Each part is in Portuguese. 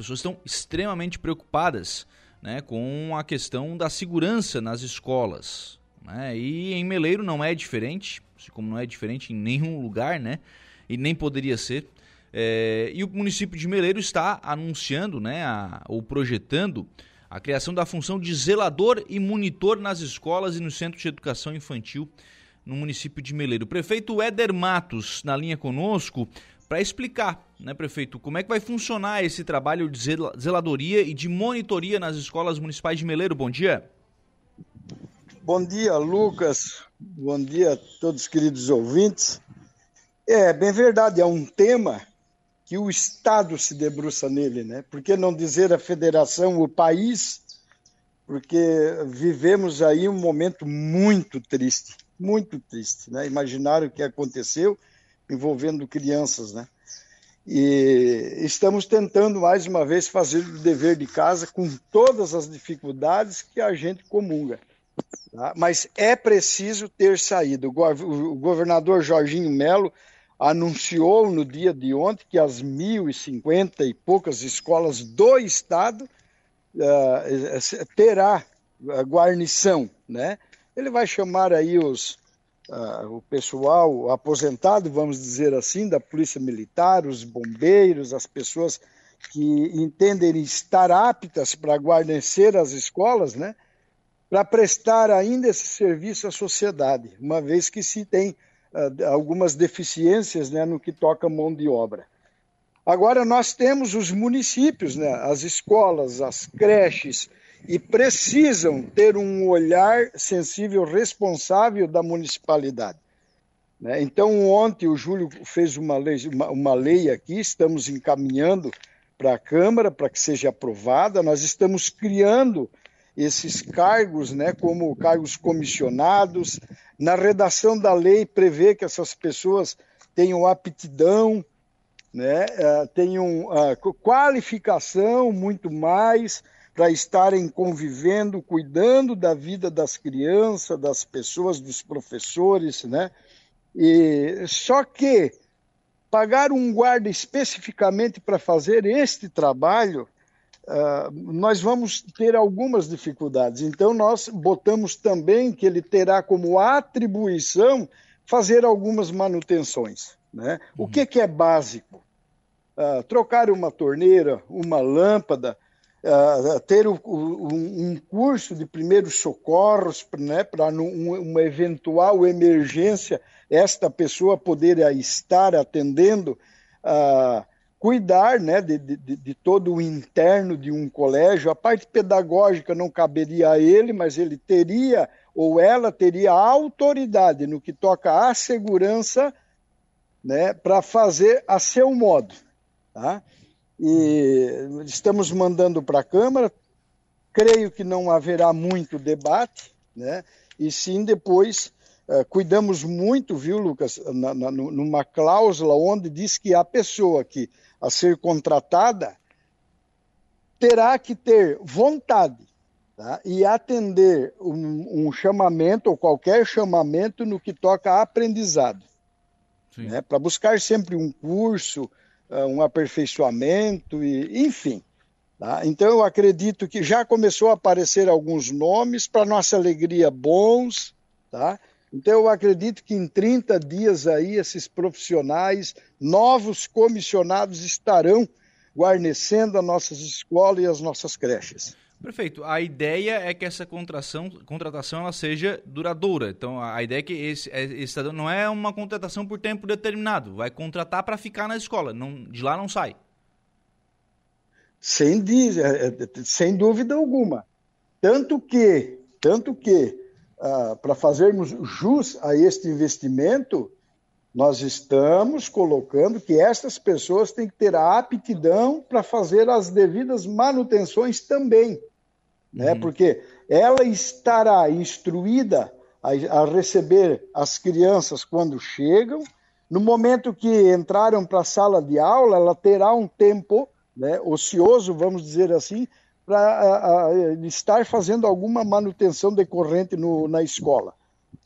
pessoas estão extremamente preocupadas né, com a questão da segurança nas escolas. Né? E em Meleiro não é diferente, como não é diferente em nenhum lugar, né? E nem poderia ser. É, e o município de Meleiro está anunciando, né, a, ou projetando a criação da função de zelador e monitor nas escolas e no centro de educação infantil no município de Meleiro. O prefeito Éder Matos, na linha conosco, para explicar, né, prefeito, como é que vai funcionar esse trabalho de zeladoria e de monitoria nas escolas municipais de Meleiro. Bom dia. Bom dia, Lucas. Bom dia a todos os queridos ouvintes. É, bem verdade, é um tema que o Estado se debruça nele, né? Por que não dizer a federação, o país? Porque vivemos aí um momento muito triste, muito triste, né? Imaginar o que aconteceu envolvendo crianças, né? E estamos tentando mais uma vez fazer o dever de casa com todas as dificuldades que a gente comunga. Tá? Mas é preciso ter saído. O governador Jorginho Melo anunciou no dia de ontem que as 1.050 e poucas escolas do estado uh, terá guarnição, né? Ele vai chamar aí os, uh, o pessoal aposentado, vamos dizer assim, da polícia militar, os bombeiros, as pessoas que entendem estar aptas para guarnecer as escolas, né? Para prestar ainda esse serviço à sociedade, uma vez que se tem uh, algumas deficiências né, no que toca mão de obra. Agora, nós temos os municípios, né, as escolas, as creches, e precisam ter um olhar sensível, responsável da municipalidade. Né? Então, ontem o Júlio fez uma lei, uma, uma lei aqui, estamos encaminhando para a Câmara para que seja aprovada. Nós estamos criando esses cargos, né, como cargos comissionados. Na redação da lei prevê que essas pessoas tenham aptidão, né, eh, tenham uh, qualificação muito mais para estarem convivendo, cuidando da vida das crianças, das pessoas, dos professores, né? E só que pagar um guarda especificamente para fazer este trabalho, uh, nós vamos ter algumas dificuldades. Então nós botamos também que ele terá como atribuição fazer algumas manutenções, né? Uhum. O que, que é básico? Uh, trocar uma torneira, uma lâmpada, Uh, ter um, um, curso de primeiros socorros né, para uma eventual emergência esta pessoa poder estar atendendo, uh, cuidar né, de, de, de, todo o interno de um colégio. A parte pedagógica não caberia a ele, mas ele teria ou ela teria autoridade no que toca à segurança né, para fazer a seu modo. Tá? E estamos mandando para a Câmara. Creio que não haverá muito debate, né? E sim depois uh, cuidamos muito, viu, Lucas, na, na, numa cláusula onde diz que a pessoa que a ser contratada terá que ter vontade tá? e atender um, um, chamamento ou qualquer chamamento no que toca a aprendizado. Né? Para buscar sempre um curso, um aperfeiçoamento, e, enfim. Tá? Então, eu acredito que já começou a aparecer alguns nomes, para nossa alegria, bons. Tá? Então, eu acredito que em 30 dias aí, esses profissionais, novos comissionados, estarão guarnecendo as nossas escolas e as nossas creches. Perfeito. A ideia é que essa contratação, contratação ela seja duradoura. Então, a ideia é que esse, é, esse não é uma contratação por tempo determinado. Vai contratar para ficar na escola. Não, de lá não sai. Sem, é, é, sem dúvida alguma. Tanto que, tanto que uh, para fazermos jus a este investimento, nós estamos colocando que estas pessoas têm que ter a aptidão para fazer as devidas manutenções também né? Uhum. Porque ela estará instruída a, a, receber as crianças quando chegam. No momento que entraram para a sala de aula, ela terá um tempo né, ocioso, vamos dizer assim, para estar fazendo alguma manutenção decorrente no, na escola.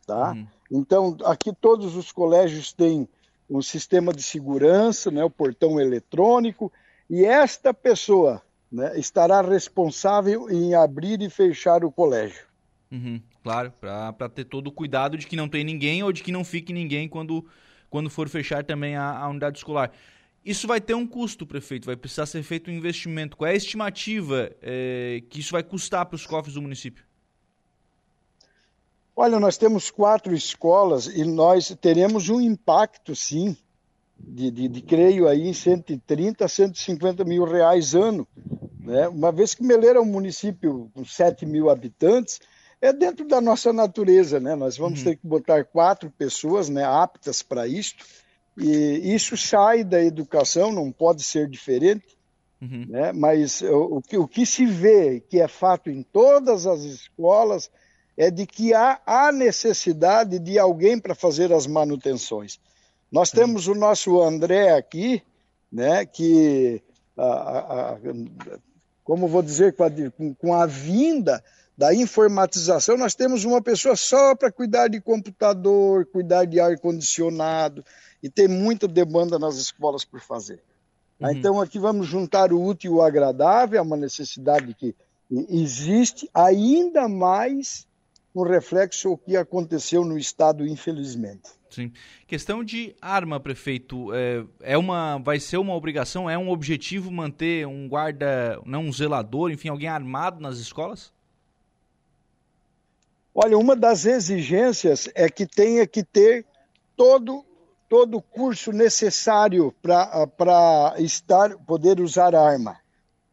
Tá? Uhum. Então, aqui todos os colégios têm um sistema de segurança, né, o portão eletrônico, e esta pessoa né, estará responsável em abrir e fechar o colégio. Uhum, claro, para ter todo o cuidado de que não tem ninguém ou de que não fique ninguém quando, quando for fechar também a, a unidade escolar. Isso vai ter um custo, prefeito, vai precisar ser feito um investimento. Qual é a estimativa é, que isso vai custar para os cofres do município? Olha, nós temos quatro escolas e nós teremos um impacto, sim, de, de, de creio aí em 130 a 150 mil reais ano. Né? Uma vez que Meleira é um município com 7 mil habitantes, é dentro da nossa natureza, né? Nós vamos uhum. ter que botar quatro pessoas né, aptas para isto e isso sai da educação, não pode ser diferente, uhum. né? mas o, o, que, o que se vê, que é fato em todas as escolas, é de que há, há necessidade de alguém para fazer as manutenções. Nós uhum. temos o nosso André aqui, né, que, a, a, a, como vou dizer, com a, com a vinda da informatização, nós temos uma pessoa só para cuidar de computador, cuidar de ar-condicionado, e tem muita demanda nas escolas por fazer. Uhum. Então, aqui vamos juntar o útil e o agradável, é uma necessidade que existe, ainda mais um reflexo o que aconteceu no Estado, infelizmente. Sim. Questão de arma, prefeito, é, é uma, vai ser uma obrigação, é um objetivo manter um guarda, não um zelador, enfim, alguém armado nas escolas? Olha, uma das exigências é que tenha que ter todo todo o curso necessário para estar poder usar arma.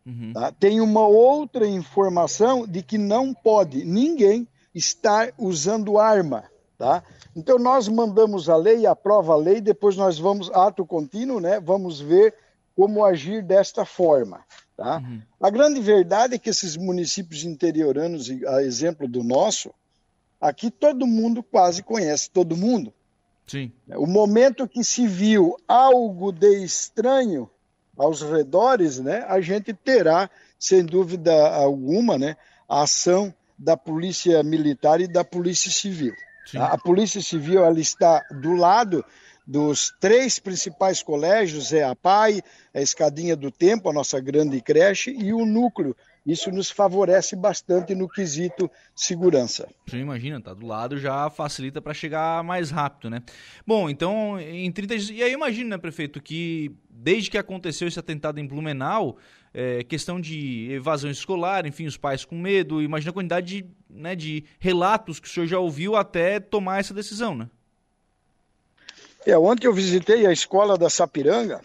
Uhum. Tá? Tem uma outra informação de que não pode ninguém estar usando arma. Tá? Então nós mandamos a lei, aprova a lei, depois nós vamos, ato contínuo, né? Vamos ver como agir desta forma. Tá? Uhum. A grande verdade é que esses municípios interioranos, a exemplo do nosso, aqui todo mundo quase conhece todo mundo. Sim. O momento que se viu algo de estranho aos redores, né, a gente terá, sem dúvida alguma, né, a ação da Polícia Militar e da Polícia Civil. A Polícia Civil ela está do lado dos três principais colégios, é a PAI, a Escadinha do Tempo, a nossa grande creche, e o núcleo isso nos favorece bastante no quesito segurança. Você imagina, tá do lado já facilita para chegar mais rápido, né? Bom, então em 30 dias. E aí imagina, né, prefeito, que desde que aconteceu esse atentado em Blumenau, é, questão de evasão escolar, enfim, os pais com medo, imagina a quantidade de, né, de relatos que o senhor já ouviu até tomar essa decisão, né? É, ontem eu visitei a escola da Sapiranga,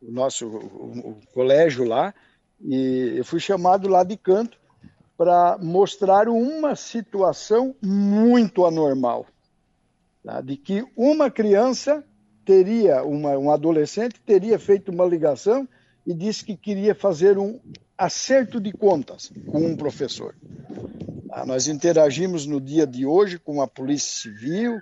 o nosso o, o colégio lá, e eu fui chamado lá de canto para mostrar uma situação muito anormal, tá? de que uma criança teria, uma, um adolescente teria feito uma ligação e disse que queria fazer um acerto de contas com um professor. Tá? Nós interagimos no dia de hoje com a Polícia Civil,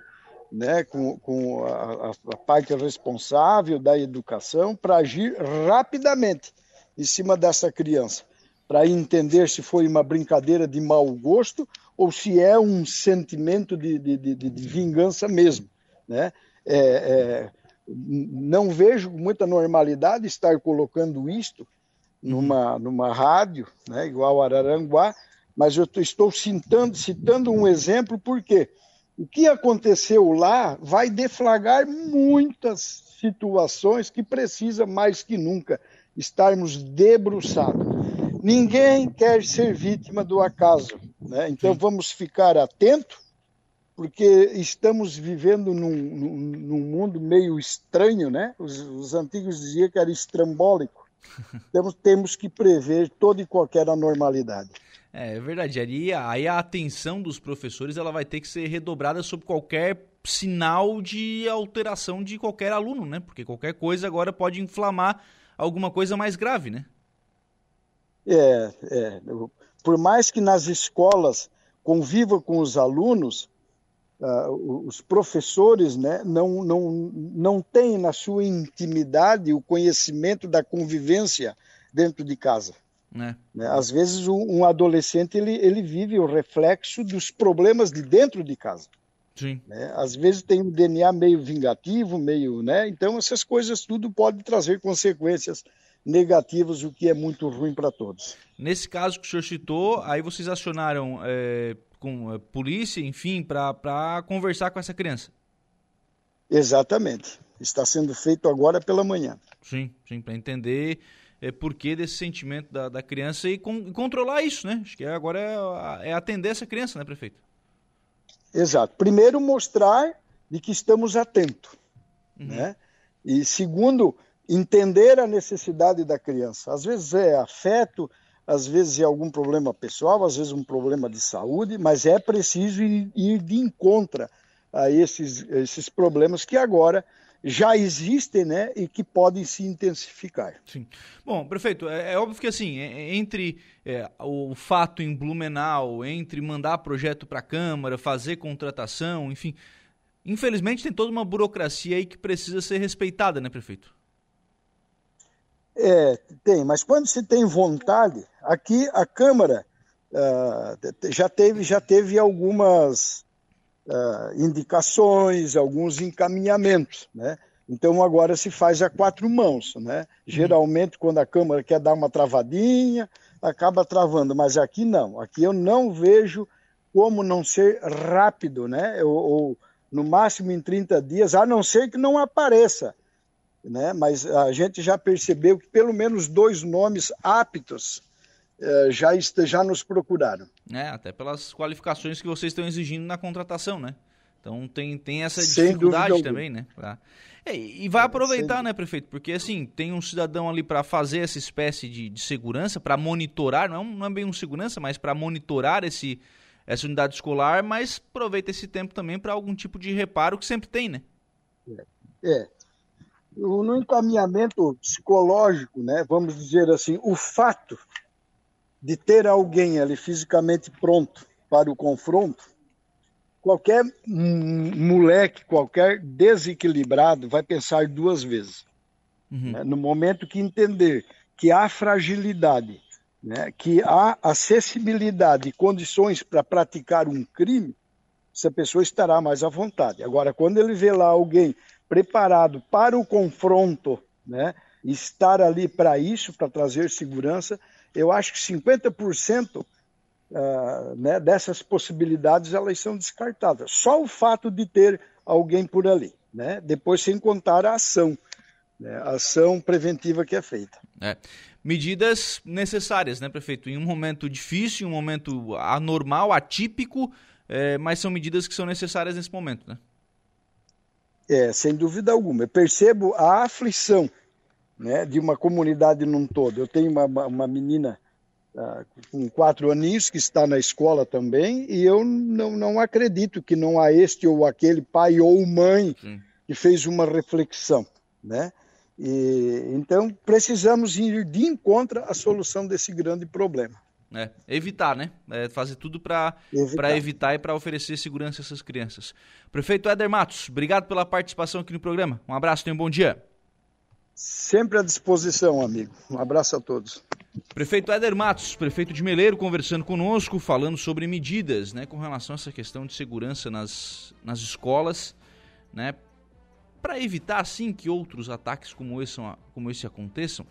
né, com, com a, a parte responsável da educação, para agir rapidamente em cima dessa criança, para entender se foi uma brincadeira de mau gosto ou se é um sentimento de, de, de, de vingança mesmo. Né? É, é, não vejo muita normalidade estar colocando isto numa, numa rádio, né, igual Araranguá, mas eu estou citando, citando um exemplo porque o que aconteceu lá vai deflagrar muitas situações que precisa mais que nunca estarmos debruçados. Ninguém quer ser vítima do acaso, né? então vamos ficar atentos, porque estamos vivendo num, num, num mundo meio estranho, né? Os, os, antigos diziam que era estrambólico. Temos, temos que prever toda e qualquer anormalidade. É, é verdade. Ali, aí a atenção dos professores ela vai ter que ser redobrada sobre qualquer sinal de alteração de qualquer aluno, né? Porque qualquer coisa agora pode inflamar alguma coisa mais grave, né? É, é. Por mais que nas escolas conviva com os alunos, uh, os professores né, não, não, não têm na sua intimidade o conhecimento da convivência dentro de casa. É. Né? Às vezes um adolescente ele, ele vive o reflexo dos problemas de dentro de casa. Sim. Né? Às vezes tem um DNA meio vingativo, meio, né? Então essas coisas tudo pode trazer consequências negativos, o que é muito ruim para todos. Nesse caso que o senhor citou, aí vocês acionaram é, com a polícia, enfim, para conversar com essa criança? Exatamente. Está sendo feito agora pela manhã. Sim, sim, para entender é, porquê desse sentimento da, da criança e, com, controlar isso, né? Acho que agora é, é atender essa criança, né, prefeito? Exato. Primeiro, mostrar de que estamos atentos. Uhum. Né? E segundo, entender a necessidade da criança. Às vezes é afeto, às vezes é algum problema pessoal, às vezes um problema de saúde, mas é preciso ir, ir de encontro a esses, esses problemas que agora já existem né, e que podem se intensificar. Sim. Bom, prefeito, é, é óbvio que assim, é, é entre é, o fato em Blumenau, entre mandar projeto para a Câmara, fazer contratação, enfim, infelizmente tem toda uma burocracia aí que precisa ser respeitada, né, prefeito? É, tem, mas quando se tem vontade, aqui a Câmara uh, já, teve, já teve algumas uh, indicações, alguns encaminhamentos, né? Então agora se faz a quatro mãos, né? Geralmente quando a Câmara quer dar uma travadinha, acaba travando, mas aqui não. Aqui eu não vejo como não ser rápido, né? Ou, ou no máximo em 30 dias, a não ser que não apareça né? mas a gente já percebeu que pelo menos dois nomes aptos eh, já, já nos procuraram. É, até pelas qualificações que vocês estão exigindo na contratação, né? Então tem, tem essa dificuldade também, né? Pra... É, e vai aproveitar, né, prefeito? Porque assim, tem um cidadão ali para fazer essa espécie de, de segurança, para monitorar, não é, um, não é bem um segurança, mas para monitorar esse, essa unidade escolar, mas aproveita esse tempo também para algum tipo de reparo que sempre tem, né? É. é no encaminhamento psicológico, né, vamos dizer assim, o fato de ter alguém ali fisicamente pronto para o confronto, qualquer moleque, qualquer desequilibrado vai pensar duas vezes. Uhum. Né? No momento que entender que há fragilidade, né? que há acessibilidade e condições para praticar um crime, essa pessoa estará mais à vontade. Agora, quando ele vê lá alguém preparado para o confronto, né? estar ali para isso, para trazer segurança, eu acho que 50% uh, né, dessas possibilidades elas são descartadas. Só o fato de ter alguém por ali, né? depois sem contar a ação, né? a ação preventiva que é feita. É. Medidas necessárias, né, prefeito? Em um momento difícil, em um momento anormal, atípico, é, mas são medidas que são necessárias nesse momento, né? É, sem dúvida alguma. Eu percebo a aflição né, de uma comunidade num todo. Eu tenho uma, uma menina uh, com quatro aninhos que está na escola também e eu não, não acredito que não há este ou aquele pai ou mãe Sim. que fez uma reflexão, né? E, então precisamos ir de encontro à solução desse grande problema. É, evitar, né? É fazer tudo para evitar. evitar e para oferecer segurança a essas crianças. Prefeito Éder Matos, obrigado pela participação aqui no programa. Um abraço, tenha um bom dia. Sempre à disposição, amigo. Um abraço a todos. Prefeito Éder Matos, prefeito de Meleiro, conversando conosco, falando sobre medidas né, com relação a essa questão de segurança nas, nas escolas, né, para evitar, assim, que outros ataques como esse, como esse aconteçam.